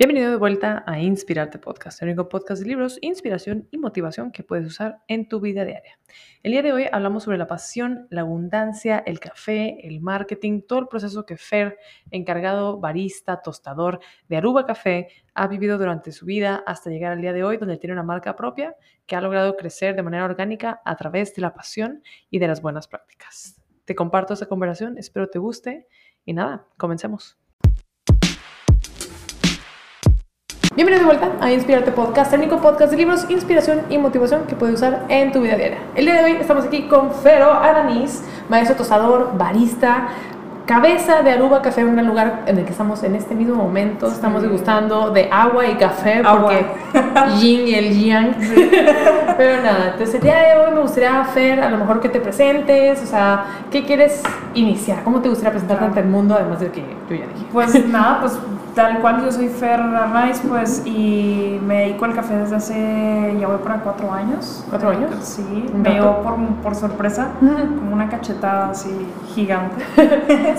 Bienvenido de vuelta a Inspirarte Podcast, el único podcast de libros, inspiración y motivación que puedes usar en tu vida diaria. El día de hoy hablamos sobre la pasión, la abundancia, el café, el marketing, todo el proceso que Fer, encargado barista, tostador de Aruba Café, ha vivido durante su vida hasta llegar al día de hoy donde tiene una marca propia que ha logrado crecer de manera orgánica a través de la pasión y de las buenas prácticas. Te comparto esta conversación, espero te guste y nada, comencemos. Bienvenido de vuelta a Inspirarte Podcast, el único podcast de libros, inspiración y motivación que puedes usar en tu vida diaria. El día de hoy estamos aquí con Fero Aranis, maestro tostador, barista, cabeza de Aruba Café, un gran lugar en el que estamos en este mismo momento. Estamos degustando de agua y café porque yin y el yang. Pero nada, entonces el día de hoy me gustaría, Fer, a lo mejor que te presentes, o sea, ¿qué quieres iniciar? ¿Cómo te gustaría presentarte ante el mundo, además de que yo ya dije? Pues nada, pues tal cual yo soy Fer Arnaiz, pues, y me dedico al café desde hace, ya voy para cuatro años. ¿Cuatro años? Sí, me dio por, por sorpresa, como una cachetada así gigante.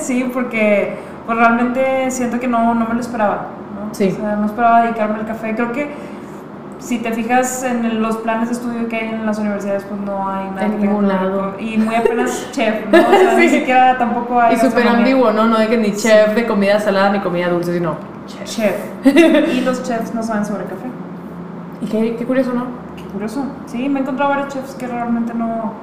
Sí, porque pues realmente siento que no, no me lo esperaba, ¿no? Sí. O sea, no esperaba dedicarme al café. Creo que si te fijas en los planes de estudio que hay en las universidades, pues no hay nada. En ningún lado. Y muy apenas chef, ¿no? O sea, ni siquiera tampoco hay. Y súper ambiguo, ¿no? No de que ni chef de comida salada ni comida dulce, sino chef. Chef. y los chefs no saben sobre café. Y qué, qué curioso, ¿no? Qué curioso. Sí, me he encontrado varios chefs que realmente no.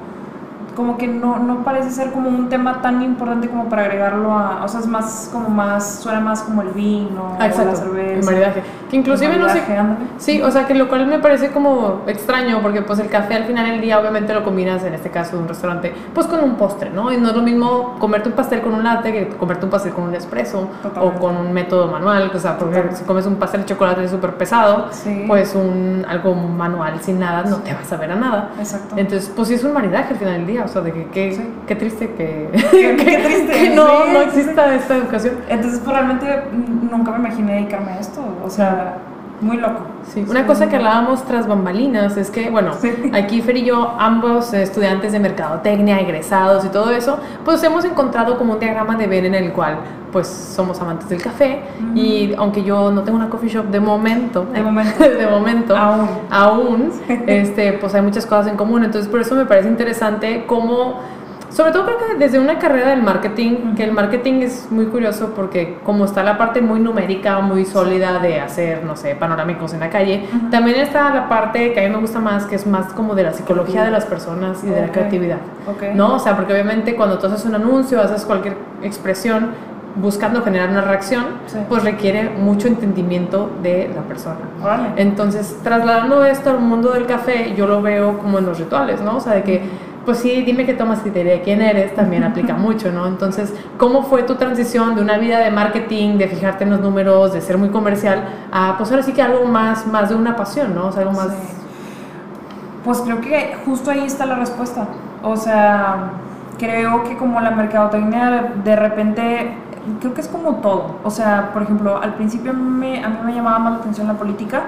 Como que no, no parece ser como un tema tan importante como para agregarlo a. O sea, es más como más. Suena más como el vino, Ah, o exacto, la cerveza. el maridaje. Que inclusive El no sé... ándale. Sí, o sea, que lo cual me parece como extraño, porque pues el café al final del día obviamente lo combinas, en este caso de un restaurante, pues con un postre, ¿no? Y no es lo mismo comerte un pastel con un latte que comerte un pastel con un espresso o con un método manual, o sea, porque Totalmente. si comes un pastel de chocolate súper pesado, Sí. pues un algo manual sin nada no te va a saber a nada. Exacto. Entonces, pues sí es un maridaje al final del día, sea, de que qué, Sí. qué triste que, Qué- qué triste, que no, sí, no sí, exista esta educación. Entonces, pues realmente nunca me imaginé dedicarme a esto. O sea, muy loco. Sí, una cosa que hablábamos tras bambalinas es que, bueno, Sí. aquí Fer y yo, ambos estudiantes de mercadotecnia, egresados y todo eso, pues hemos encontrado como un diagrama de Venn en el cual, pues, somos amantes del café y aunque yo no tengo una coffee shop de momento, De momento. de momento, Aún. aún, este, pues hay muchas cosas en común, entonces por eso me parece interesante cómo... Sobre todo creo que desde una carrera del marketing, que el marketing es muy curioso porque como está la parte muy numérica, muy sólida de hacer, no sé, panorámicos en la calle, Ujú. también está la parte que a mí me gusta más, que es más como de la psicología de las personas y de la creatividad. Ok. ¿No? O sea, porque obviamente cuando tú haces un anuncio, haces cualquier expresión buscando generar una reacción, Sí. pues requiere mucho entendimiento de la persona. Órale. Entonces, trasladando esto al mundo del café, yo lo veo como en los rituales, ¿no? O sea, de que, pues sí, dime qué tomas y te diré quién eres, también aplica mucho, ¿no? Entonces, ¿cómo fue tu transición de una vida de marketing, de fijarte en los números, de ser muy comercial, a, pues ahora sí que algo más, más de una pasión, ¿no? O sea, algo más... Sí. Pues creo que justo ahí está la respuesta. O sea, creo que como la mercadotecnia de repente, creo que es como todo. O sea, por ejemplo, al principio me, a mí me llamaba más la atención la política.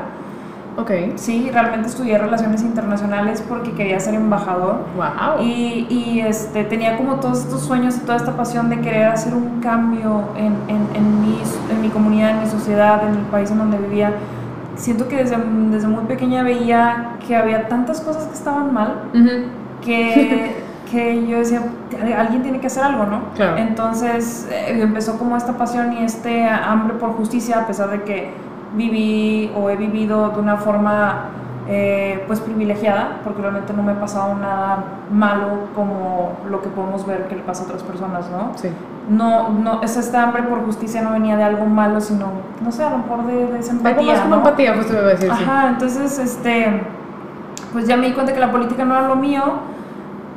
Ok. Sí, realmente estudié relaciones internacionales porque quería ser embajador. Wow. Y, y, este, tenía como todos estos sueños y toda esta pasión de querer hacer un cambio en, en, en, mi, en mi comunidad, en mi sociedad, en el país en donde vivía. Siento que desde, desde muy pequeña veía que había tantas cosas que estaban mal que, que yo decía, alguien tiene que hacer algo, ¿no? Claro. Entonces eh, empezó como esta pasión y este hambre por justicia, a pesar de que viví o he vivido de una forma eh, pues privilegiada, porque realmente no me ha pasado nada malo como lo que podemos ver que le pasa a otras personas, ¿no? Sí. No, no, es esta hambre por justicia no venía de algo malo, sino, no sé, a lo mejor de, de esa Algo empatía, más como ¿no? empatía, pues te voy a decir, sí. Ajá, entonces, este, pues ya me di cuenta que la política no era lo mío,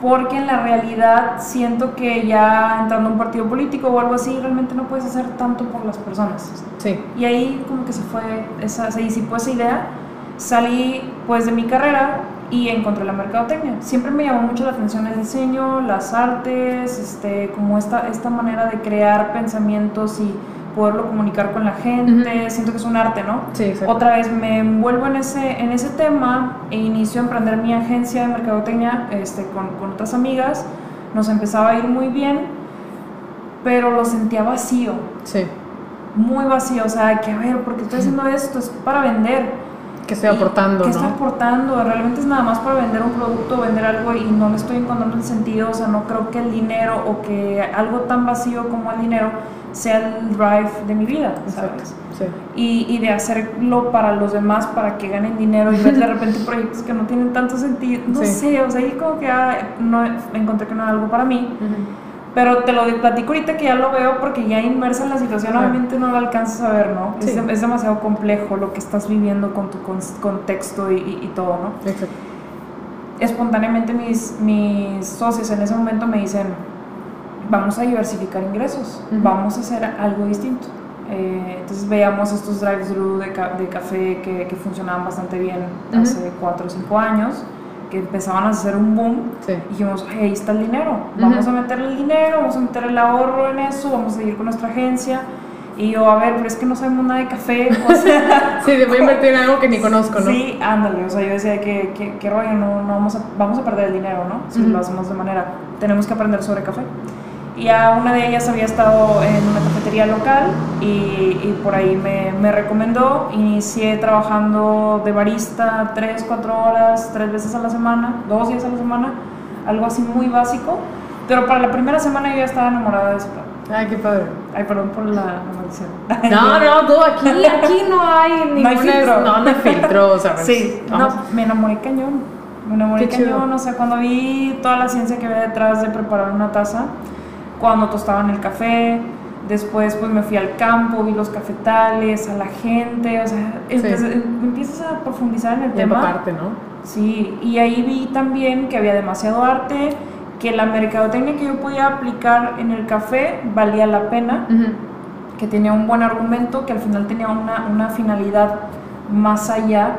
porque en la realidad siento que ya entrando a un partido político o algo así, realmente no puedes hacer tanto por las personas. Sí. Y ahí como que se fue, esa, se disipó esa idea, salí pues de mi carrera y encontré la mercadotecnia. Siempre me llamó mucho la atención el diseño, las artes, este, como esta, esta manera de crear pensamientos y poderlo comunicar con la gente. Siento que es un arte, ¿no? Sí, exacto. Otra vez me envuelvo en ese, en ese tema e inicio a emprender mi agencia de mercadotecnia este, con, con otras amigas. Nos empezaba a ir muy bien, pero lo sentía vacío. Sí. muy vacío, o sea, que a ver, ¿por qué estoy haciendo esto? Es para vender. Que estoy aportando, ¿Qué ¿no? estoy aportando? Realmente es nada más para vender un producto, vender algo y no le estoy encontrando el sentido, o sea, no creo que el dinero o que algo tan vacío como el dinero sea el drive de mi vida. ¿sabes? Sí. y, y de hacerlo para los demás, para que ganen dinero y ver de repente proyectos que no tienen tanto sentido. No Sí. sé, o sea, ahí como que ah, no, encontré que no era algo para mí. Pero te lo platico ahorita que ya lo veo porque ya inmersa en la situación, obviamente no lo alcanzas a ver, ¿no? Es, Sí. de- es demasiado complejo lo que estás viviendo con tu con- contexto y, y- y todo, ¿no? Exacto. Espontáneamente mis, mis socios en ese momento me dicen, vamos a diversificar ingresos, Ujú. vamos a hacer algo distinto. Eh, entonces veíamos estos drive-thru de, ca- de café que, que funcionaban bastante bien Ujú. hace 4 o 5 años, que empezaban a hacer un boom. Sí. Y dijimos, "Ay, ahí está el dinero, vamos Ujú. a meterle el dinero, vamos a meter el ahorro en eso, vamos a seguir con nuestra agencia. Y yo, a ver, pero es que no sabemos nada de café, o sea, Sí, de voy a invertir en algo que ni conozco, ¿no? Sí, ándale, o sea, yo decía que, que, que rollo, no, no vamos, a, vamos a perder el dinero, ¿no? Si Ujú. lo hacemos de manera, tenemos que aprender sobre café. Y a una de ellas había estado en una cafetería local y, y por ahí me, me recomendó. Inicié trabajando de barista tres, cuatro horas, tres veces a la semana, dos días a la semana, algo así muy básico. Pero para la primera semana yo ya estaba enamorada de plan. Ay, qué padre. Ay, perdón por la, maldición. No, no, tú aquí, aquí no hay ninguna. No hay filtro. No, no hay filtro, o sea, Sí, no, me enamoré cañón. Me enamoré Qué chido. cañón, o sea, cuando vi toda la ciencia que había detrás de preparar una taza, cuando tostaban el café, después pues me fui al campo, vi los cafetales, a la gente, o sea, empecé- empiezas a profundizar en el Y tema. empaparte, ¿no? Sí, y ahí vi también que había demasiado arte, que la mercadotecnia que yo podía aplicar en el café valía la pena Ujú. que tenía un buen argumento, que al final tenía una, una finalidad más allá,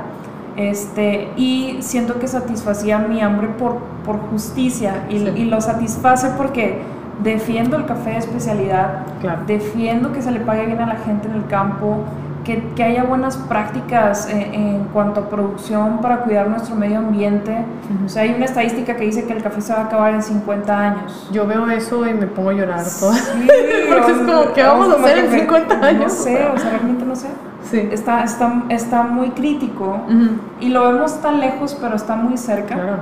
este, y siento que satisfacía mi hambre por, por justicia, y, Sí. y lo satisface porque defiendo el café de especialidad, Claro. defiendo que se le pague bien a la gente en el campo, que, que haya buenas prácticas en, en cuanto a producción para cuidar nuestro medio ambiente. Ujú. O sea, hay una estadística que dice que el café se va a acabar en 50 años. Yo veo eso y me pongo a llorar toda. Sí, Porque es como, ¿qué vamos a como hacer en que- 50 No años? sé, o sea, realmente no sé. Sí. Está, está, está muy crítico Ujú. y lo vemos tan lejos, pero está muy cerca, Claro.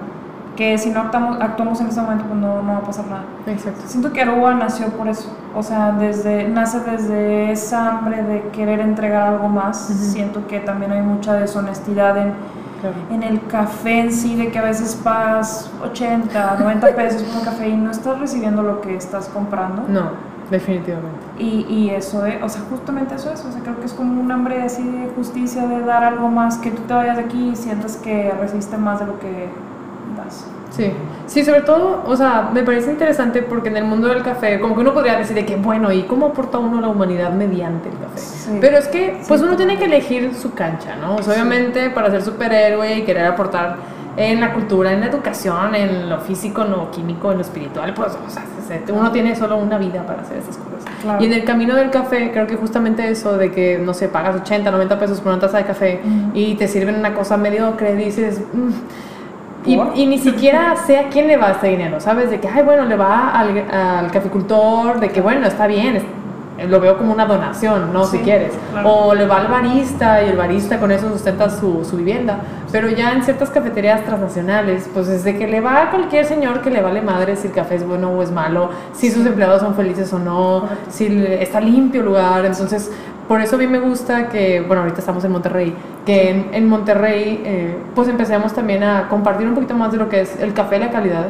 Que si no actuamos, actuamos en ese momento, pues no, no va a pasar nada. Exacto. Siento que Aruba nació por eso, o sea, desde, nace desde esa hambre de querer entregar algo más. Ujú. Siento que también hay mucha deshonestidad en, Claro. en el café en sí, de que a veces pagas 80, 90 pesos por un café y no estás recibiendo lo que estás comprando. No, definitivamente. Y, y eso es, o sea, justamente eso es, o sea, creo que es como un hambre así de justicia, de dar algo más, que tú te vayas de aquí y sientas que recibiste más de lo que Sí, sí, sobre todo, o sea, me parece interesante porque en el mundo del café, como que uno podría decir de que, bueno, ¿y cómo aporta uno a la humanidad mediante el café? Sí. Pero es que, pues Sí, uno tiene que elegir su cancha, ¿no? O sea, obviamente para ser superhéroe y querer aportar en la cultura, en la educación, en lo físico, en lo químico, en lo espiritual, pues, o sea, se- uno tiene solo una vida para hacer esas cosas. Claro. Y en el camino del café, creo que justamente eso de que, no sé, pagas 80, 90 pesos por una taza de café y te sirven una cosa mediocre, dices... "Mm". Y, y ni siquiera sé a quién le va este dinero, ¿sabes? De que, ay, bueno, le va al, al caficultor, de que, bueno, está bien, es- lo veo como una donación, ¿no? Sí, si quieres. claro. O le va al barista y el barista con eso sustenta su, su vivienda. Pero ya en ciertas cafeterías transnacionales, pues es de que le va a cualquier señor que le vale madre si el café es bueno o es malo, si sus empleados son felices o no, si está limpio el lugar. Entonces, por eso a mí me gusta que, bueno, ahorita estamos en Monterrey, que en, en Monterrey, eh, pues empecemos también a compartir un poquito más de lo que es el café, la calidad.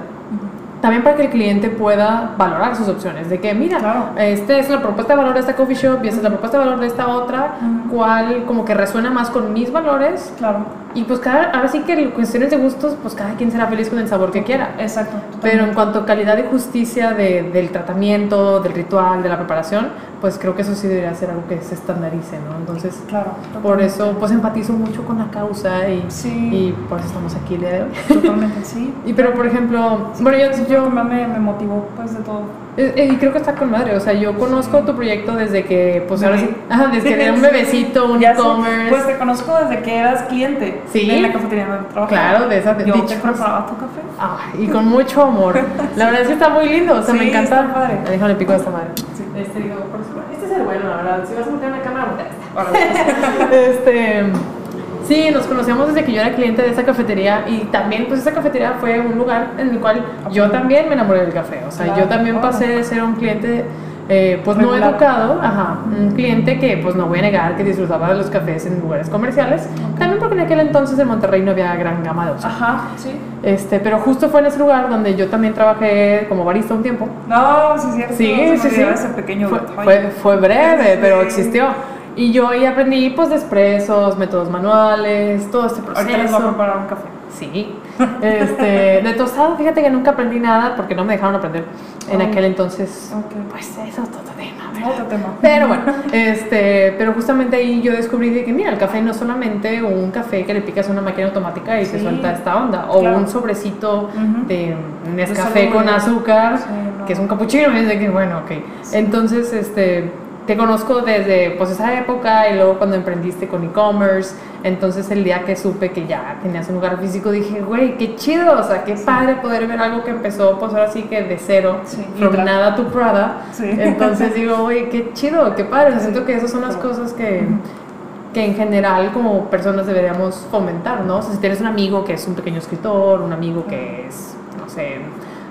También para que el cliente pueda valorar sus opciones, de que mira, Claro. esta es la propuesta de valor de esta coffee shop y esta es la propuesta de valor de esta otra, cuál como que resuena más con mis valores Claro, y pues cada, ahora sí que cuestiones de gustos, pues cada quien será feliz con el sabor que quiera. exacto. Pero en cuanto a calidad y justicia de- del tratamiento, del ritual, de la preparación, pues creo que eso sí debería ser algo que se estandarice, ¿no? Entonces, Claro. por eso pues empatizo mucho con la causa y, Sí. y por eso estamos aquí el día de hoy. Totalmente, sí. Y pero por ejemplo, bueno, yo, yo me, me motivó, pues, de todo. Eh, eh, y creo que está con madre, o sea, yo conozco tu proyecto desde que, pues ahora sí, ajá, desde que era un bebecito, un e-commerce. Pues te conozco desde que eras cliente. Sí. En la cafetería donde trabajaba. Claro, de esa de Yo te preparaba tu café. Ay, y con mucho amor. La verdad es que está muy lindo, o sea, Sí, me encanta. está padre. Pico esta madre. Sí. Este, digo, por supuesto. Este es ser bueno, la verdad. Si vas a meter una cámara, esta. este. Sí, nos conocíamos desde que yo era cliente de esa cafetería y también pues esa cafetería fue un lugar en el cual yo también me enamoré del café. O sea, yo Claro, también claro. pasé de ser un cliente eh, pues no Regular. educado, ajá, un cliente que pues no voy a negar que disfrutaba de los cafés en lugares comerciales. También porque en aquel entonces en Monterrey no había gran gama de opciones. Ajá, sí. Este, pero justo fue en ese lugar donde yo también trabajé como barista un tiempo. No, sí, cierto. Sí, sí, sí. ese pequeño Fue, fue, fue breve, Sí. pero existió. Y yo ahí aprendí pues de expresos, métodos manuales, todo este proceso. Ahorita les voy a preparar un café. Sí. Este, de tostado, fíjate que nunca aprendí nada porque no me dejaron aprender en Ay. aquel entonces. Ok. Pues eso es otro tema, ¿verdad? Otro tema. Pero bueno, este, pero justamente ahí yo descubrí de que mira, el café no es solamente un café que le picas a una máquina automática y Sí. suelta esta onda, o Claro. un sobrecito Ujú. de Nescafé con azúcar, Sí, no. que es un capuchino, y es de que bueno, ok. Sí. Entonces, este, te conozco desde pues esa época y luego cuando emprendiste con e-commerce, entonces el día que supe que ya tenías un lugar físico dije, güey, qué chido, o sea, qué padre poder ver algo que empezó pues ahora sí que de cero, Sí, from nada to Prada. Sí. Entonces digo, oye, qué chido, qué padre. Siento que esas son las cosas que, que en general como personas deberíamos fomentar, ¿no? O sea, si tienes un amigo que es un pequeño escritor, un amigo que es, no sé,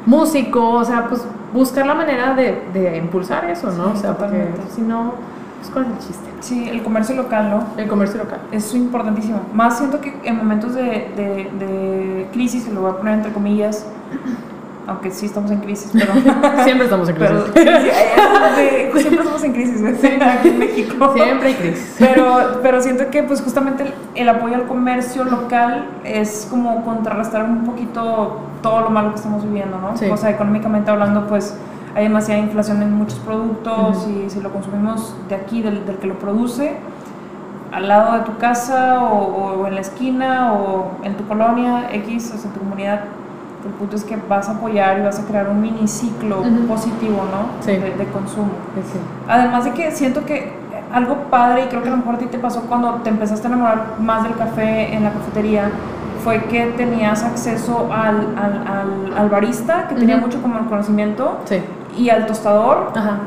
músico, o sea, pues buscar la manera de, de impulsar eso, ¿no? Sí, o sea, porque si no, pues cuál es el chiste. Sí, el comercio local, ¿no? El comercio local. Es importantísimo. Más siento que en momentos de, de, de crisis, se lo voy a poner entre comillas, aunque sí estamos en crisis, pero... Siempre estamos en pero crisis. sí, sí, es de- siempre estamos en crisis ¿ves? aquí en México. Siempre hay crisis. Pero, pero siento que pues justamente el, el apoyo al comercio local es como contrarrestar un poquito todo lo malo que estamos viviendo, ¿no? Sí. O sea, económicamente hablando, pues hay demasiada inflación en muchos productos Ujú. y si lo consumimos de aquí, del, del que lo produce, al lado de tu casa o, o en la esquina o en tu colonia X, o sea, tu comunidad, el punto es que vas a apoyar y vas a crear un mini ciclo Ujú. positivo, ¿no? Sí. De, de consumo. Sí. Además de que siento que algo padre, y creo que a lo mejor a ti te pasó cuando te empezaste a enamorar más del café en la cafetería, fue que tenías acceso al, al, al, al barista, que tenía Ujú. mucho como el conocimiento, Sí. y al tostador, Ajá.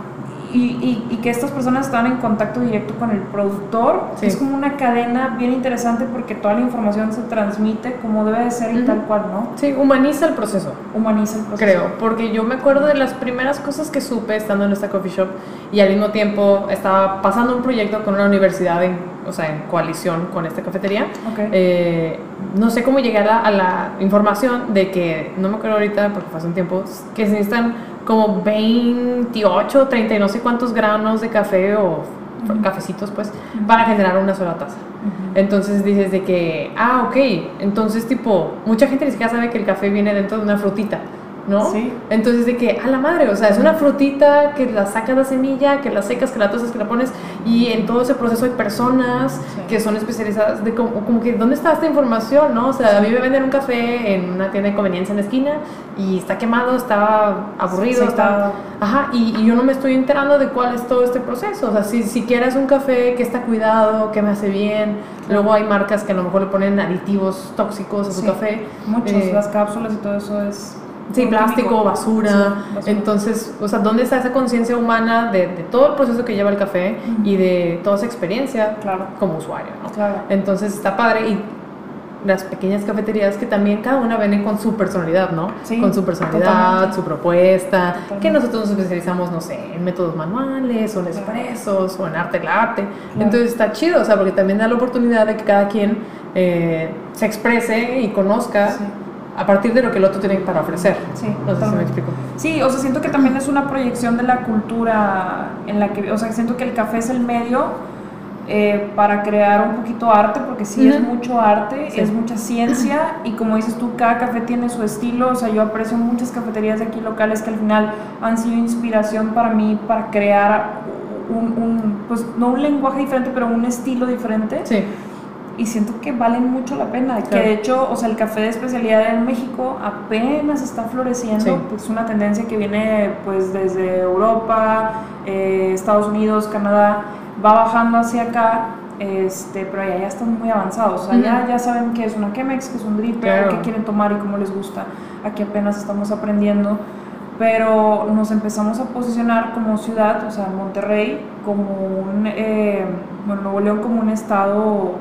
y, y, y que estas personas estaban en contacto directo con el productor. Sí. Es como una cadena bien interesante porque toda la información se transmite como debe de ser y Ujú. tal cual, ¿no? Sí, humaniza el proceso. Humaniza el proceso. Creo, porque yo me acuerdo de las primeras cosas que supe estando en esta coffee shop y al mismo tiempo estaba pasando un proyecto con una universidad, en, o sea, en coalición con esta cafetería. Ok. Eh, no sé cómo llegar a, a la información de que, no me acuerdo ahorita porque fue hace un tiempo, que se necesitan como 28, 30 y no sé cuántos granos de café o cafecitos pues para generar una sola taza. Entonces dices de que, ah, ok, entonces tipo, mucha gente ni siquiera sabe que el café viene dentro de una frutita, ¿no? Sí. Entonces de que, a la madre, o sea, es una frutita que la sacas la semilla, que la secas, que la tostas, que la pones, y en todo ese proceso hay personas Sí. que son especializadas, de como, como que, ¿dónde está esta información, no? O sea, a mí me venden un café en una tienda de conveniencia en la esquina y está quemado, está aburrido, Sí, está... Ajá, y, y yo no me estoy enterando de cuál es todo este proceso. O sea, si siquiera es un café que está cuidado, que me hace bien. Luego hay marcas que a lo mejor le ponen aditivos tóxicos a su café. Muchos, Eh, las cápsulas y todo eso es. Sí, plástico, basura. Sí, basura. Entonces, o sea, ¿dónde está esa conciencia humana de, de todo el proceso que lleva el café y de toda esa experiencia Claro, como usuario, ¿no? claro. Entonces está padre y las pequeñas cafeterías que también cada una viene con su personalidad, ¿no? Sí, con su personalidad, totalmente. su propuesta, Totalmente. que nosotros nos especializamos, no sé, en métodos manuales o en expresos o en arte del arte. Claro. Entonces está chido, o sea, porque también da la oportunidad de que cada quien eh, se exprese y conozca Sí. A partir de lo que el otro tiene para ofrecer. Sí, No sé si me explico. Sí, o sea, siento que también es una proyección de la cultura en la que, o sea, siento que el café es el medio eh, para crear un poquito arte, porque sí es mucho arte, Sí. es mucha ciencia y como dices tú, cada café tiene su estilo, o sea, yo aprecio muchas cafeterías de aquí locales que al final han sido inspiración para mí para crear un, un, pues no un lenguaje diferente, pero un estilo diferente Sí, y siento que valen mucho la pena. Que Claro. de hecho, o sea, el café de especialidad en México apenas está floreciendo. Sí. pues, es una tendencia que viene pues desde Europa, eh, Estados Unidos, Canadá, va bajando hacia acá. Este, pero allá ya están muy avanzados, o sea, ya, Ujú. ya saben qué es una Chemex, qué es un dripper, Claro. qué quieren tomar y cómo les gusta. Aquí apenas estamos aprendiendo, pero nos empezamos a posicionar como ciudad, o sea, Monterrey, como un, eh, bueno, Nuevo León como un estado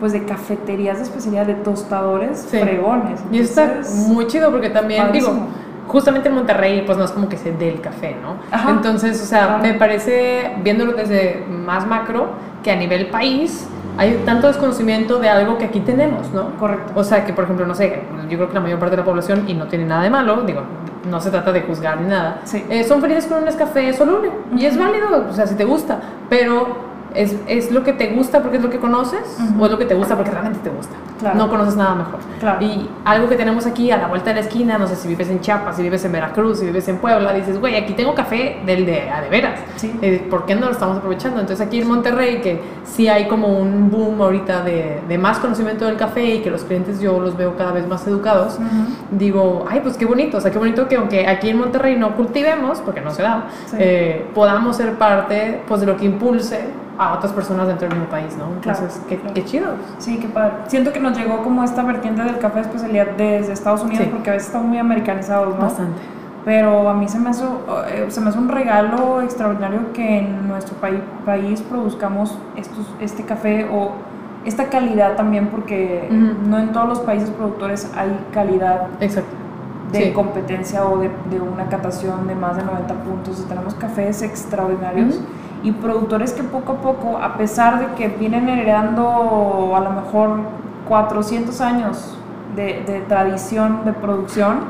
pues de cafeterías de especialidad, de tostadores Sí. fregones. Y está muy chido porque también, padrísimo. digo, justamente en Monterrey, pues no es como que se dé el café, ¿no? Ajá. Entonces, o sea, Claro. me parece, viéndolo desde más macro, que a nivel país hay tanto desconocimiento de algo que aquí tenemos, ¿no? Correcto. O sea, que por ejemplo, no sé, yo creo que la mayor parte de la población, y no tiene nada de malo, digo, no se trata de juzgar ni nada, Sí. eh, son felices con un Nescafé soluble. Y es válido, o sea, si te gusta, pero es, es lo que te gusta porque es lo que conoces, Ujú. o es lo que te gusta porque realmente te gusta. Claro. No conoces nada mejor. Claro. Y algo que tenemos aquí a la vuelta de la esquina, no sé si vives en Chiapas, si vives en Veracruz, si vives en Puebla, dices, güey, aquí tengo café del de a de veras. Sí. Eh, ¿Por qué no lo estamos aprovechando? Entonces aquí en Monterrey, que sí hay como un boom ahorita de, de más conocimiento del café y que los clientes yo los veo cada vez más educados, Ujú. digo, ay, pues qué bonito, o sea, qué bonito que aunque aquí en Monterrey no cultivemos, porque no se da, Sí. eh, podamos ser parte pues de lo que impulse a otras personas dentro del mismo país, ¿no? Claro, Entonces, qué, claro. qué chido. Sí, qué padre. Siento que nos llegó como esta vertiente del café de especialidad desde Estados Unidos Sí. porque a veces están muy americanizados, ¿no? Bastante. Pero a mí se me hace, eh, se me hace un regalo extraordinario que en nuestro país, país produzcamos estos, este café o esta calidad también porque Ujú. no en todos los países productores hay calidad Exacto. de Sí. competencia o de, de una catación de más de 90 puntos. Tenemos cafés extraordinarios Ujú. Y productores que poco a poco, a pesar de que vienen heredando a lo mejor 400 años de, tradición de producción,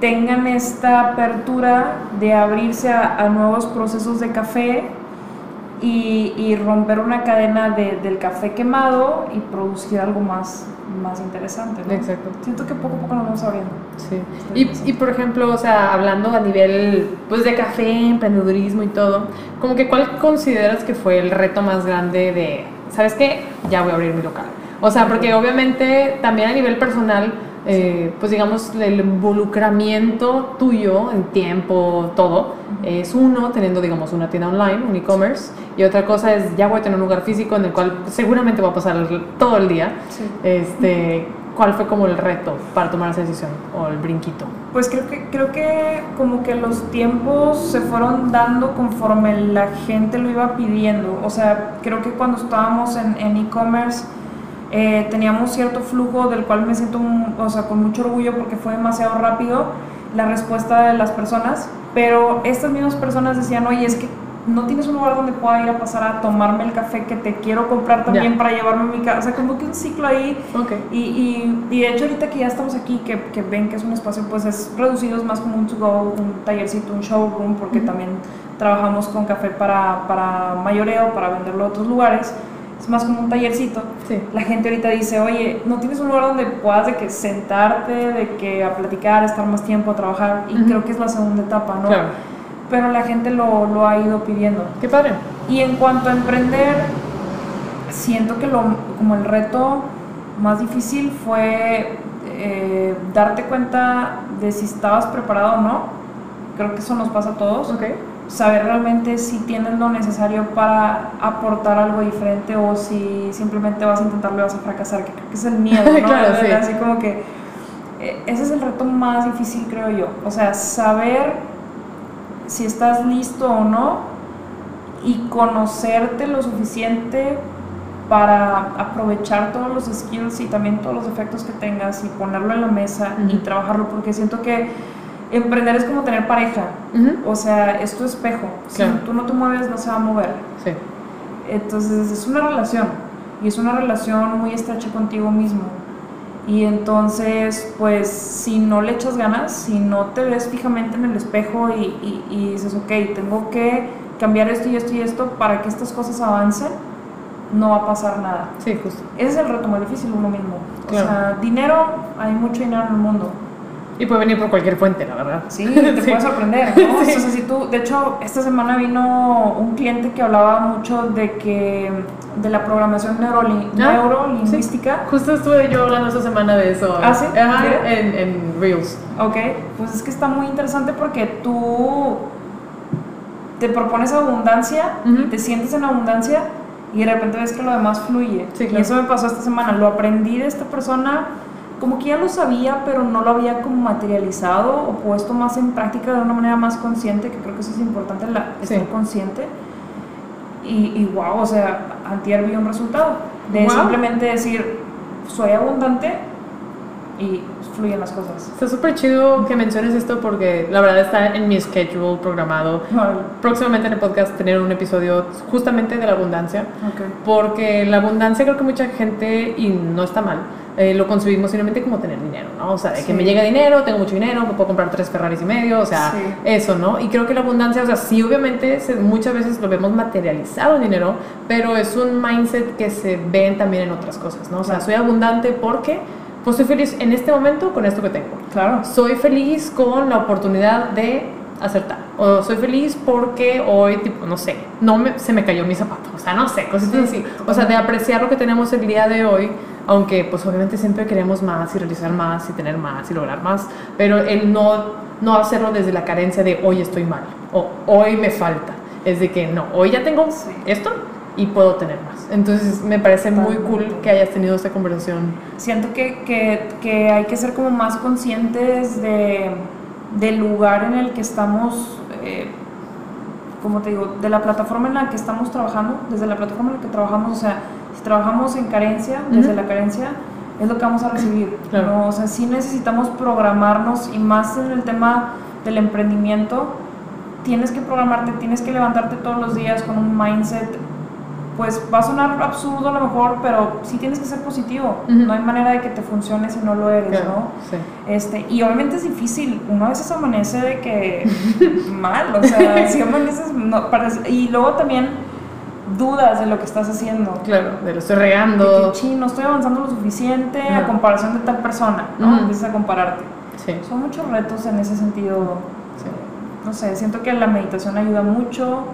tengan esta apertura de abrirse a nuevos procesos de café y, y romper una cadena de- del café quemado y producir algo más, más interesante. ¿no? Exacto. Siento que poco a poco nos vamos abriendo. Sí. Y, y por ejemplo, o sea, hablando a nivel pues de café, emprendedurismo y todo, como que cuál consideras que fue el reto más grande de, ¿sabes qué? Ya voy a abrir mi local. O sea, porque obviamente también a nivel personal, eh, pues digamos, el involucramiento tuyo en tiempo, todo, es uno, teniendo, digamos, una tienda online, un e-commerce, y otra cosa es, ya voy a tener un lugar físico en el cual seguramente voy a pasar todo el día. Sí. Este, ¿Cuál fue como el reto para tomar esa decisión o el brinquito? Pues creo que, creo que como que los tiempos se fueron dando conforme la gente lo iba pidiendo. O sea, creo que cuando estábamos en en e-commerce eh, teníamos cierto flujo del cual me siento o sea, con mucho orgullo porque fue demasiado rápido la respuesta de las personas. Pero estas mismas personas decían, oye, es que no tienes un lugar donde pueda ir a pasar a tomarme el café que te quiero comprar también para llevarme a mi casa. O sea, como que un ciclo ahí Ok. y, y, y de hecho ahorita que ya estamos aquí, que, que ven que es un espacio pues es reducido, es más como un to-go, un tallercito, un showroom, porque también trabajamos con café para, para mayoreo, para venderlo a otros lugares, es más como un tallercito. Sí. La gente ahorita dice, oye, ¿no tienes un lugar donde puedas de que sentarte, de que a platicar, estar más tiempo, a trabajar? Y creo que es la segunda etapa, ¿no? Claro. Pero la gente lo, lo ha ido pidiendo. Qué padre. Y en cuanto a emprender, siento que lo, como el reto más difícil fue eh, darte cuenta de si estabas preparado o no. Creo que eso nos pasa a todos. Ok. Saber realmente si tienes lo necesario para aportar algo diferente o si simplemente vas a intentarlo y vas a fracasar, que creo que es el miedo, ¿no? Claro, sí. Así como que eh, ese es el reto más difícil, creo yo. O sea, saber si estás listo o no y conocerte lo suficiente para aprovechar todos los skills y también todos los efectos que tengas y ponerlo en la mesa y trabajarlo porque siento que emprender es como tener pareja. O sea, es tu espejo. Claro. Si tú no te mueves, no se va a mover. Sí. Entonces es una relación y es una relación muy estrecha contigo mismo. Y entonces, pues, si no le echas ganas, si no te ves fijamente en el espejo y, y- y dices, ok, tengo que cambiar esto y esto y esto para que estas cosas avancen, no va a pasar nada. Sí, justo. Ese es el reto más difícil uno mismo. Claro. O sea, dinero, hay mucho dinero en el mundo. Y puede venir por cualquier fuente, la verdad. Sí, te Sí. puede sorprender, ¿no? Sí. O sea, si tú, de hecho, esta semana vino un cliente que hablaba mucho de que de la programación neuroli- Ah, neurolingüística. Justo estuve yo hablando esta semana de eso. ¿Ah, sí? Ajá, en, en Reels. Ok, pues es que está muy interesante porque tú te propones abundancia Ujú. y te sientes en abundancia y de repente ves que lo demás fluye. Sí, Y claro. eso me pasó esta semana. Lo aprendí de esta persona, como que ya lo sabía, pero no lo había como materializado o puesto más en práctica de una manera más consciente, que creo que eso es importante, la, estar consciente. Y, y wow, o sea, antier vi un resultado de simplemente decir, soy abundante y fluyen las cosas. Está súper chido que menciones esto porque la verdad está en mi schedule programado. Próximamente en el podcast tener un episodio justamente de la abundancia. Porque la abundancia creo que mucha gente, y no está mal, eh, lo concebimos simplemente como tener dinero, ¿no? O sea, de que me llega dinero, tengo mucho dinero, puedo comprar tres Ferraris y medio, o sea, eso, ¿no? Y creo que la abundancia, o sea, sí, obviamente muchas veces lo vemos materializado en dinero, pero es un mindset que se ven también en otras cosas, ¿no? O sea, soy abundante porque pues soy feliz en este momento con esto que tengo. Claro. Soy feliz con la oportunidad de acertar. O soy feliz porque hoy, tipo, no sé, no me, se me cayó mi zapato. O sea, no sé, cosas así. O sea, de apreciar lo que tenemos el día de hoy, aunque pues obviamente siempre queremos más y realizar más y tener más y lograr más, pero el no, no hacerlo desde la carencia de hoy estoy mal o hoy me falta. Es de que no, hoy ya tengo esto, y puedo tener más. Entonces me parece muy cool que hayas tenido esta conversación. Siento que, que, que hay que ser como más conscientes de, del lugar en el que estamos, eh, como te digo, de la plataforma en la que estamos trabajando, desde la plataforma en la que trabajamos, o sea, trabajamos en carencia, desde la carencia, es lo que vamos a recibir. Claro. O sea, sí necesitamos programarnos y más en el tema del emprendimiento, tienes que programarte, tienes que levantarte todos los días con un mindset pues va a sonar absurdo a lo mejor, pero sí tienes que ser positivo. No hay manera de que te funcione si no lo eres, ¿no? Sí. Este, y obviamente es difícil. Uno a veces amanece de que mal, o sea, si amaneces, no, y luego también dudas de lo que estás haciendo. Claro, de lo estoy regando. Que, no estoy avanzando lo suficiente a comparación de tal persona, ¿no? Empiezas a compararte. Sí. Son muchos retos en ese sentido. Sí. No sé, siento que la meditación ayuda mucho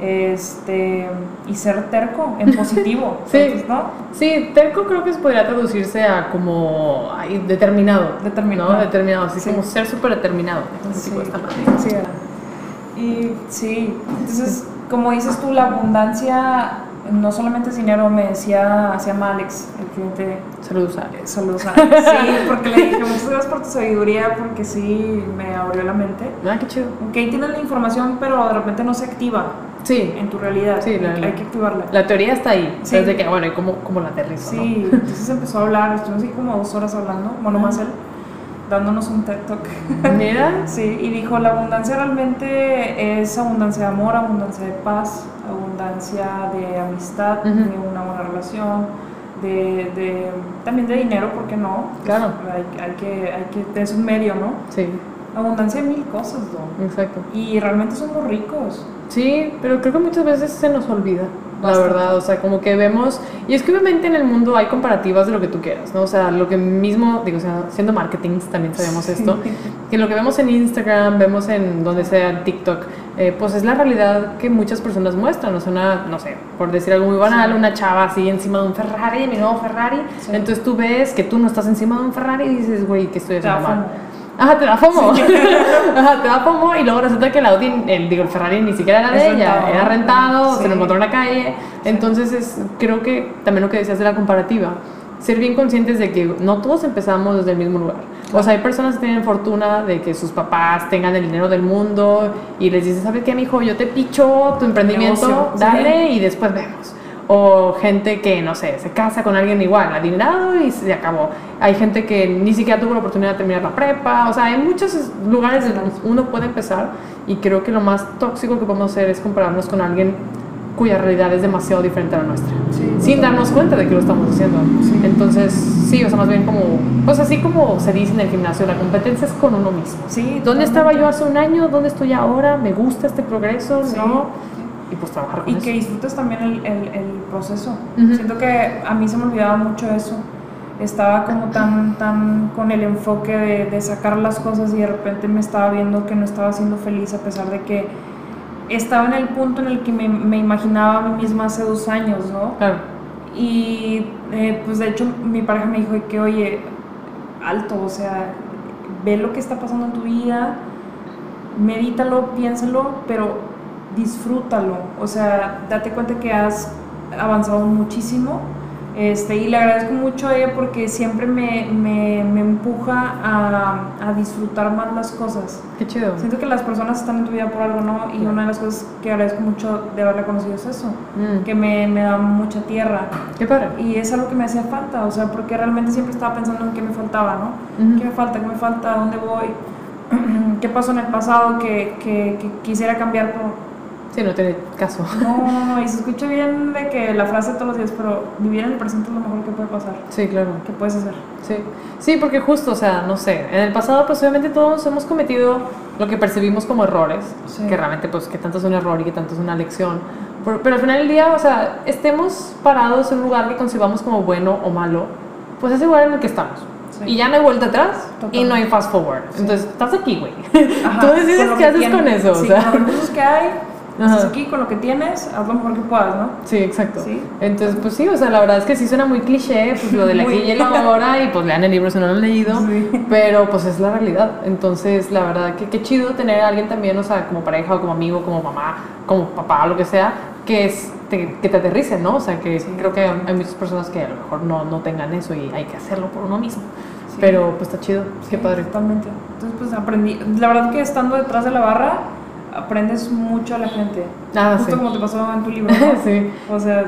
este y ser terco en positivo sí ¿no? sí terco creo que podría traducirse a como determinado determinado determinado así como ser súper determinado sí. sí. y sí entonces como dices tú la abundancia no solamente es dinero, me decía, se llama Alex, el cliente. Saludos Alex. Saludos Alex. Sí, porque le dije muchas gracias por tu sabiduría, porque sí me abrió la mente. Ah, qué chido. Ok, tienes la información, pero de repente no se activa. Sí. En tu realidad. Sí, la, hay que activarla. La teoría está ahí. Sí. Desde que, bueno, ¿y cómo, cómo la aterrizo? Sí, entonces empezó a hablar, estuvimos así como dos horas hablando, bueno, más él dándonos un TED Talk. Mira. sí, y dijo, la abundancia realmente es abundancia de amor, abundancia de paz, abundancia de amistad, de una buena relación, de, de, también de dinero, ¿por qué no? Claro. Hay, hay, que, hay que, es un medio, ¿no? Sí. Abundancia de mil cosas, ¿no? Exacto. Y realmente somos ricos. Sí, pero creo que muchas veces se nos olvida la verdad, o sea, como que vemos, y es que obviamente en el mundo hay comparativas de lo que tú quieras, ¿no? O sea, lo que mismo, digo, o sea, siendo marketing también sabemos esto, que lo que vemos en Instagram, vemos en donde sea en TikTok, eh, pues es la realidad que muchas personas muestran, o sea, una, no sé, por decir algo muy banal, una chava así encima de un Ferrari, mi nuevo Ferrari, entonces tú ves que tú no estás encima de un Ferrari y dices, güey, que estoy haciendo mal. Ajá, te da FOMO. Ajá, te da FOMO y luego resulta que el Audi, el, digo, el Ferrari ni siquiera era de ella, era rentado, se lo encontró en la calle. Entonces, es, creo que también lo que decías de la comparativa, ser bien conscientes de que no todos empezamos desde el mismo lugar. O sea, hay personas que tienen fortuna de que sus papás tengan el dinero del mundo y les dices, ¿sabes qué, mijo? Yo te picho tu emprendimiento, dale y después vemos o gente que, no sé, se casa con alguien igual, adinerado y se acabó. Hay gente que ni siquiera tuvo la oportunidad de terminar la prepa, o sea, hay muchos lugares donde uno puede empezar y creo que lo más tóxico que podemos hacer es compararnos con alguien cuya realidad es demasiado diferente a la nuestra, sin darnos cuenta de que lo estamos haciendo. Entonces, sí, o sea, más bien como, pues así como se dice en el gimnasio, la competencia es con uno mismo. Sí, ¿Dónde estaba yo hace un año? ¿Dónde estoy ahora? ¿Me gusta este progreso? ¿No? Y pues trabajar con y que disfrutes también el, el, el proceso. Siento que a mí se me olvidaba mucho eso. Estaba como tan, tan con el enfoque de, de, sacar las cosas y de repente me estaba viendo que no estaba siendo feliz a pesar de que estaba en el punto en el que me, me imaginaba a mí misma hace dos años, ¿no? Claro. Y eh, pues de hecho mi pareja me dijo que, oye, alto, o sea, ve lo que está pasando en tu vida, medítalo, piénsalo, pero disfrútalo, o sea, date cuenta que has avanzado muchísimo, Este, y le agradezco mucho a ella porque siempre me, me, me empuja a, a, disfrutar más las cosas. Qué chido. Siento que las personas están en tu vida por algo, ¿no? Y una de las cosas que agradezco mucho de haberla conocido es eso, Mm. que me, me da mucha tierra. Qué padre. Y es algo que me hacía falta, o sea, porque realmente siempre estaba pensando en qué me faltaba, ¿no? ¿Qué me falta? ¿Qué me falta? ¿A dónde voy? ¿Qué pasó en el pasado que, que, que quisiera cambiar por, Sí, no tiene caso. no, no, no, y se escucha bien de que la frase todos los días, pero vivir en el presente es lo mejor que puede pasar. Sí, claro. ¿Qué puedes hacer? Sí. Sí, porque justo, o sea, no sé, en el pasado pues obviamente todos hemos cometido lo que percibimos como errores, Sí. que realmente pues que tanto es un error y que tanto es una lección. Pero, pero al final del día, o sea, estemos parados en un lugar que concibamos como bueno o malo, pues es el lugar en el que estamos. Sí. Y ya no hay vuelta atrás y Totalmente. no hay fast forward. Sí. Entonces, estás aquí, güey. Tú decides qué que haces tienes. con eso. O sea. con los recursos que hay, Aquí con lo que tienes, haz lo mejor que puedas, ¿no? Sí, exacto. Sí. Entonces, pues sí, o sea, la verdad es que sí suena muy cliché, pues lo de la aquí y el ahora, y pues lean el libro si no lo han leído, Sí. pero pues es la realidad. Entonces, la verdad que qué chido tener a alguien también, o sea, como pareja o como amigo, como mamá, como papá, lo que sea, que, es, te, que te aterrice, ¿no? O sea, que creo que hay muchas personas que a lo mejor no, no tengan eso y hay que hacerlo por uno mismo. Sí. Pero pues está chido, qué Sí, padre. Totalmente. Entonces, pues aprendí. La verdad que estando detrás de la barra, aprendes mucho a la gente. Ah, Justo sí. como te pasó en tu libro. ¿no? sí, O sea,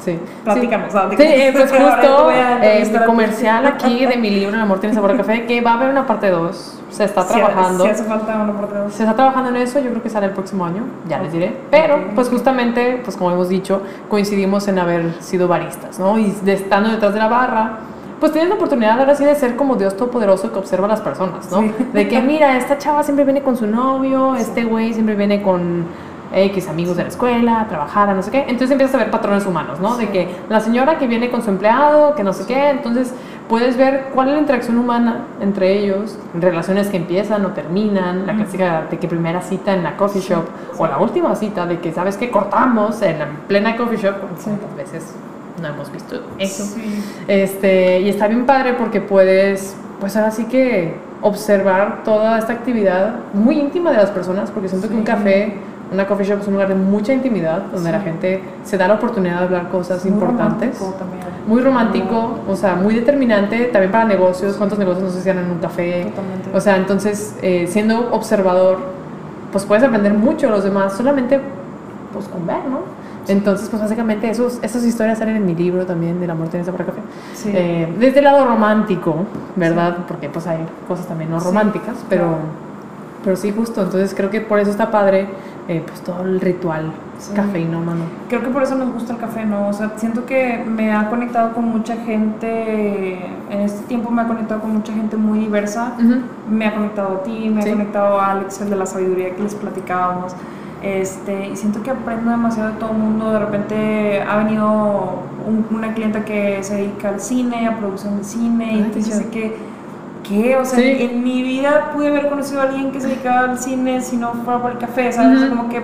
sí. platícanos. Sí, de sí qué- pues justo eh, comercial aquí de mi libro El amor tiene sabor a café, que va a haber una parte 2, se está trabajando. Si hace falta uno por dos. Se está trabajando en eso, yo creo que sale el próximo año, ya les diré. Pero, Ok. pues justamente, pues como hemos dicho, coincidimos en haber sido baristas, ¿no? Y de estando detrás de la barra, pues tienes la oportunidad ahora sí de ser como Dios Todopoderoso que observa a las personas, ¿no? Sí. De que, mira, esta chava siempre viene con su novio, este güey siempre viene con X amigos de la escuela, a trabajar, a no sé qué. Entonces empiezas a ver patrones humanos, ¿no? De Sí. que la señora que viene con su empleado, que no sé qué, entonces puedes ver cuál es la interacción humana entre ellos, relaciones que empiezan o terminan, la clásica de que primera cita en la coffee shop o la última cita de que sabes que cortamos en la plena coffee shop, Sí. ¿cuántas veces no hemos visto eso? Sí. Este, y está bien padre porque puedes, pues ahora sí que observar toda esta actividad muy íntima de las personas, porque siento que un café, una coffee shop es un lugar de mucha intimidad, donde Sí. la gente se da la oportunidad de hablar cosas Muy importantes. romántico también. Muy romántico, o sea, muy determinante también para negocios, cuántos negocios no se cierran en un café. Totalmente. O sea, entonces, eh, siendo observador, pues puedes aprender mucho de los demás, solamente pues con ver, ¿no? Entonces, pues básicamente esos, esas historias salen en mi libro también, del amor tiene sabor a café. Sí. Eh, desde el lado romántico, ¿verdad? Porque pues hay cosas también no Sí, románticas, pero, claro. pero sí, justo. Entonces creo que por eso está padre, eh, pues todo el ritual Sí. cafeinómano. Creo que por eso nos gusta el café, ¿no? O sea, siento que me ha conectado con mucha gente, en este tiempo me ha conectado con mucha gente muy diversa. Me ha conectado a ti, me ha conectado a Alex, el de la sabiduría que les platicábamos. Este, y siento que aprendo demasiado de todo el mundo. De repente ha venido un- una clienta que se dedica al cine, a producción de cine, Ay, y dice chido. que, ¿qué? O sea, Sí. en mi vida pude haber conocido a alguien que se dedicaba al cine si no fuera por el café, ¿sabes? Como que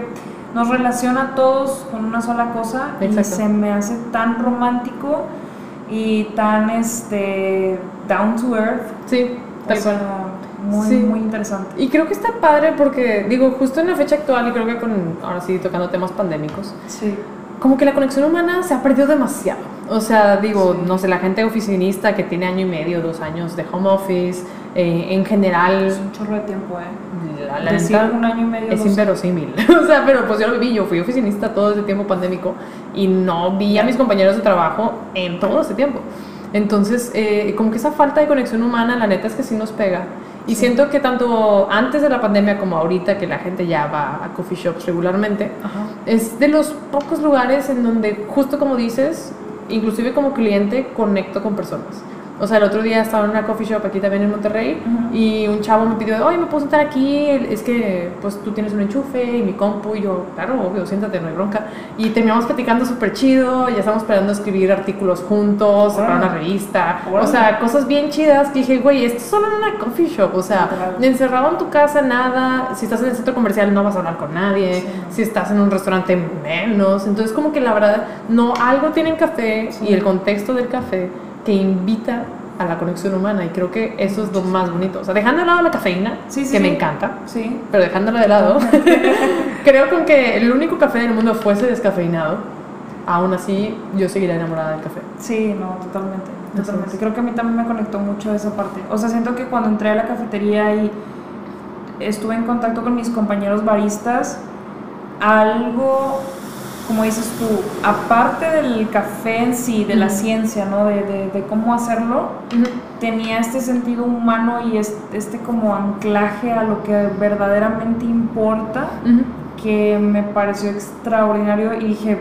nos relaciona a todos con una sola cosa y se me hace tan romántico y tan este down to earth. Sí, tal cual. Muy, Sí. muy interesante. Y creo que está padre porque, digo, justo en la fecha actual, y creo que con, ahora sí, tocando temas pandémicos, Sí. como que la conexión humana se ha perdido demasiado. O sea, digo, Sí. no sé, la gente oficinista que tiene año y medio, dos años de home office, eh, en general, Es un chorro de tiempo, ¿eh? la, la Decir un año y medio. es dos- inverosímil. o sea, pero pues yo lo viví, yo fui oficinista todo ese tiempo pandémico y no vi a mis compañeros de trabajo en todo ese tiempo. Entonces, eh, como que esa falta de conexión humana, la neta es que sí nos pega. Y siento que tanto antes de la pandemia como ahorita, que la gente ya va a coffee shops regularmente, Ajá. es de los pocos lugares en donde, justo como dices, inclusive como cliente, conecto con personas. O sea, el otro día estaba en una coffee shop aquí también en Monterrey Ujú. y un chavo me pidió, oye, ¿me puedo sentar aquí? Es que, pues, tú tienes un enchufe y mi compu. Y yo, claro, obvio, siéntate, no hay bronca. Y terminamos platicando súper chido, ya estamos esperando escribir artículos juntos, para Órale. una revista. O sea, cosas bien chidas que dije, güey, esto es solo en una coffee shop. O sea, Literal. encerrado en tu casa, nada. Si estás en el centro comercial, no vas a hablar con nadie. Sí. Si estás en un restaurante, menos. Entonces, como que la verdad, no, algo tiene el café Sí. y el contexto del café que invita a la conexión humana. Y creo que eso es lo más bonito. O sea, dejando de lado la cafeína, Sí, sí, que me encanta, Sí. pero dejándola de lado, creo que aunque el único café del mundo fuese descafeinado, aún así yo seguiría enamorada del café. Sí, no, totalmente. Totalmente. Creo que a mí también me conectó mucho esa parte. O sea, siento que cuando entré a la cafetería y estuve en contacto con mis compañeros baristas, algo, como dices tú, aparte del café en sí, de la ciencia, ¿no? De, de- de cómo hacerlo, tenía este sentido humano y es- este como anclaje a lo que verdaderamente importa que me pareció extraordinario y dije,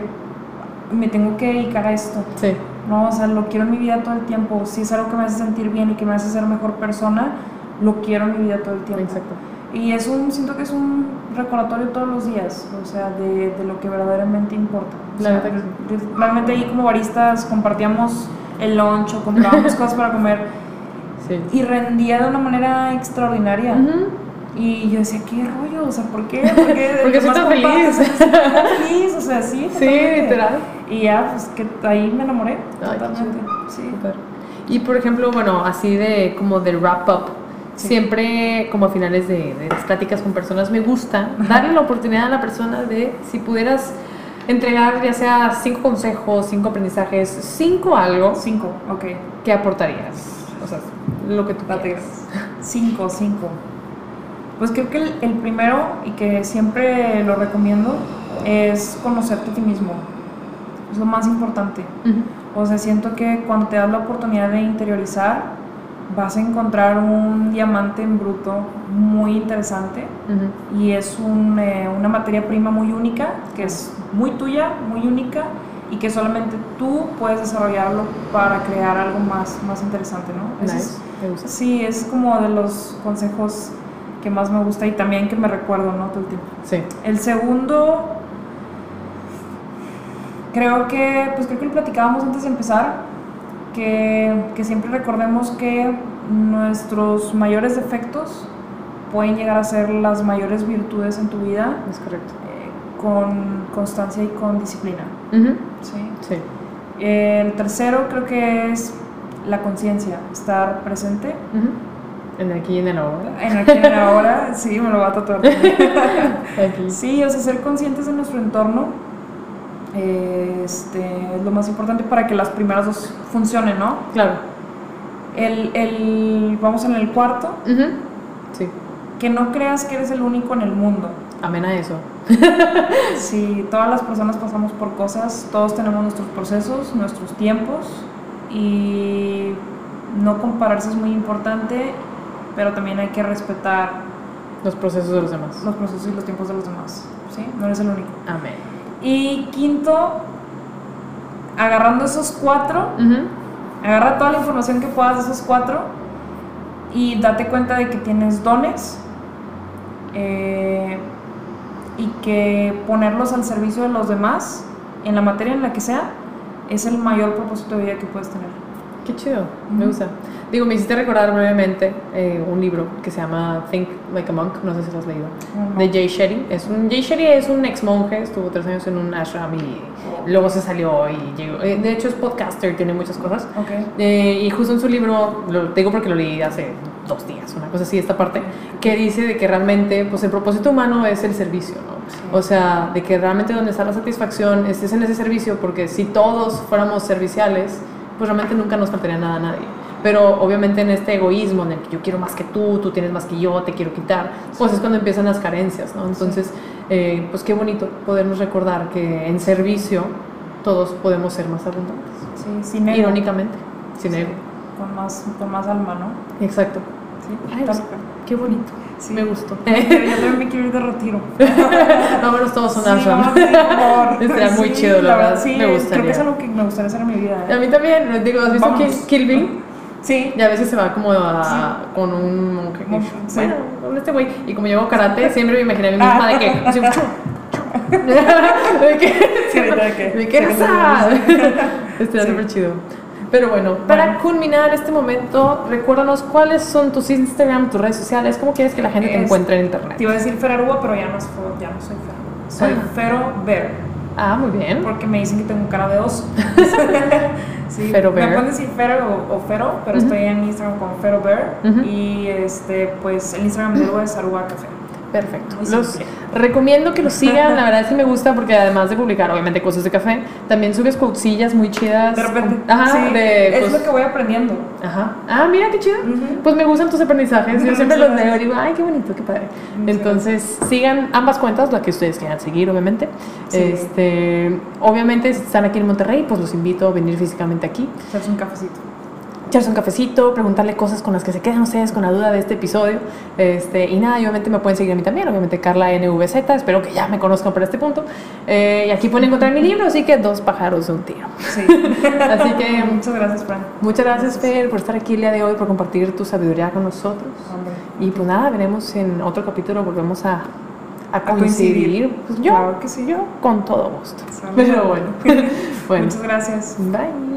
me tengo que dedicar a esto. Sí. No, o sea, lo quiero en mi vida todo el tiempo. Si es algo que me hace sentir bien y que me hace ser mejor persona, lo quiero en mi vida todo el tiempo. Exacto. Y es un, siento que es un recordatorio todos los días, o sea, de, de lo que verdaderamente importa. O sea, que sí. realmente ahí como baristas compartíamos el lunch o comprábamos cosas para comer Sí. y rendía de una manera extraordinaria. Ujú. Y yo decía, ¿qué rollo? O sea, ¿por qué? ¿Por qué? Porque soy tan feliz. feliz, o sea, sí. Sí, literal. Y ya, pues que ahí me enamoré. Ay, totalmente. Sí. Y por ejemplo, bueno, así de como de wrap up, Sí. siempre como a finales de, de las pláticas con personas me gusta darle la oportunidad a la persona de si pudieras entregar ya sea cinco consejos, cinco aprendizajes, cinco algo, Cinco, ok. ¿qué aportarías? O sea, lo que tú quieras. Cinco, cinco. Pues creo que el, el primero, y que siempre lo recomiendo, es conocerte a ti mismo. Es lo más importante. O sea, siento que cuando te das la oportunidad de interiorizar, vas a encontrar un diamante en bruto muy interesante Ujú. y es un, eh, una materia prima muy única, que es muy tuya, muy única y que solamente tú puedes desarrollarlo para crear algo más, más interesante, ¿no? Nice. es- Me gusta. sí, es como de los consejos que más me gusta y también que me recuerdo, ¿no? Todo el tiempo. Sí. El segundo, creo que, pues creo que lo platicábamos antes de empezar, que, que siempre recordemos que nuestros mayores defectos pueden llegar a ser las mayores virtudes en tu vida Es correcto. eh, con constancia y con disciplina. Ujú. ¿sí? Sí. El tercero creo que es la conciencia, estar presente Ujú. En aquí y en el ahora. en aquí y en el ahora, sí, me lo va a tatuar. Sí, o sea, ser conscientes de nuestro entorno eh, este, es lo más importante para que las primeras dos funcionen, ¿no? Claro. El, el, vamos en el cuarto. Sí. que no creas que eres el único en el mundo. Amén a eso. Si todas las personas pasamos por cosas, todos tenemos nuestros procesos, nuestros tiempos y no compararse es muy importante, pero también hay que respetar Los procesos de los demás. los procesos y los tiempos de los demás, ¿sí? No eres el único. Amén. Y quinto, agarrando esos cuatro, agarra toda la información que puedas de esos cuatro y date cuenta de que tienes dones eh, y que ponerlos al servicio de los demás en la materia en la que sea es el mayor propósito de vida que puedes tener. Qué chido, me Ujú. gusta. Digo, me hiciste recordar brevemente eh, un libro que se llama Think Like a Monk, no sé si lo has leído, de Jay Shetty. Es un, Jay Shetty es un ex monje, estuvo tres años en un ashram y luego se salió y llegó. eh, de hecho, es podcaster, tiene muchas cosas. Ok. Eh, y justo en su libro, lo digo porque lo leí hace dos días, una cosa así, esta parte, que dice de que realmente pues el propósito humano es el servicio, ¿no? Sí. O sea, de que realmente donde está la satisfacción es, es en ese servicio, porque si todos fuéramos serviciales, pues realmente nunca nos faltaría nada a nadie. Pero obviamente en este egoísmo en el que yo quiero más que tú, tú tienes más que yo, te quiero quitar, pues es cuando empiezan las carencias, ¿no? Entonces, eh, pues qué bonito podernos recordar que en servicio todos podemos ser más abundantes. Sí, sin ego. Irónicamente, sin ego. Con más, con más alma, ¿no? Exacto. Sí. Ay, pues, qué bonito. Sí. Me gustó. Yo también me quiero ir de retiro. Vámonos todos a un ashram. sí, muy chido, la verdad. Sí, me gustaría. Creo que es algo que me gustaría hacer en mi vida. A ¿eh? mí también. Digo, ¿has visto Vamos. Kill, Kill Bill? Sí. Y a veces se va como a, con un monje. Bueno, con este güey. Y como llevo karate, siempre me imaginé a mí misma de que. así, chu, chu. de ahorita de que- De. Estaría Sí. súper chido. Pero bueno, para Bueno. culminar este momento, recuérdanos cuáles son tus Instagram, tus redes sociales, cómo quieres que la gente te encuentre en internet. Te iba a decir Feraruba, pero ya no, soy- ya no soy Fero. Soy Ah. Fero Bear, Ah, muy bien. porque me dicen que tengo cara de oso. sí, Fero Me Bear. pueden decir Fero o, o Fero, pero estoy en Instagram como Fero Bear. Ujú. Y este, pues el Instagram de Aruba es Aruba Café. Perfecto. Muy Los, simple. Recomiendo que lo sigan, la verdad sí me gusta porque además de publicar obviamente cosas de café, también subes cosillas muy chidas. De repente. Ajá, sí, de es lo que voy aprendiendo. Ajá. Ah, mira qué chido. Pues me gustan tus aprendizajes. Yo siempre los leo y digo, ay, qué bonito, qué padre. Entonces, sigan ambas cuentas, la que ustedes quieran seguir, obviamente. Sí. Este, obviamente, si están aquí en Monterrey, pues los invito a venir físicamente aquí, Echarse un cafecito. Echarse un cafecito, preguntarle cosas con las que se quedan ustedes con la duda de este episodio. Este, y nada, y obviamente me pueden seguir a mí también, obviamente Carla NVZ, espero que ya me conozcan por este punto. Eh, y aquí pueden encontrar mi libro, así que dos pájaros de un tiro. Sí. Así que Muchas gracias, Fran. muchas gracias, Fer, por estar aquí el día de hoy, por compartir tu sabiduría con nosotros. Hombre. Y pues nada, veremos en otro capítulo, volvemos a, a coincidir. coincidir. Pues yo, Claro que sí. yo con todo gusto. Pero bueno, bueno, Muchas gracias. bye.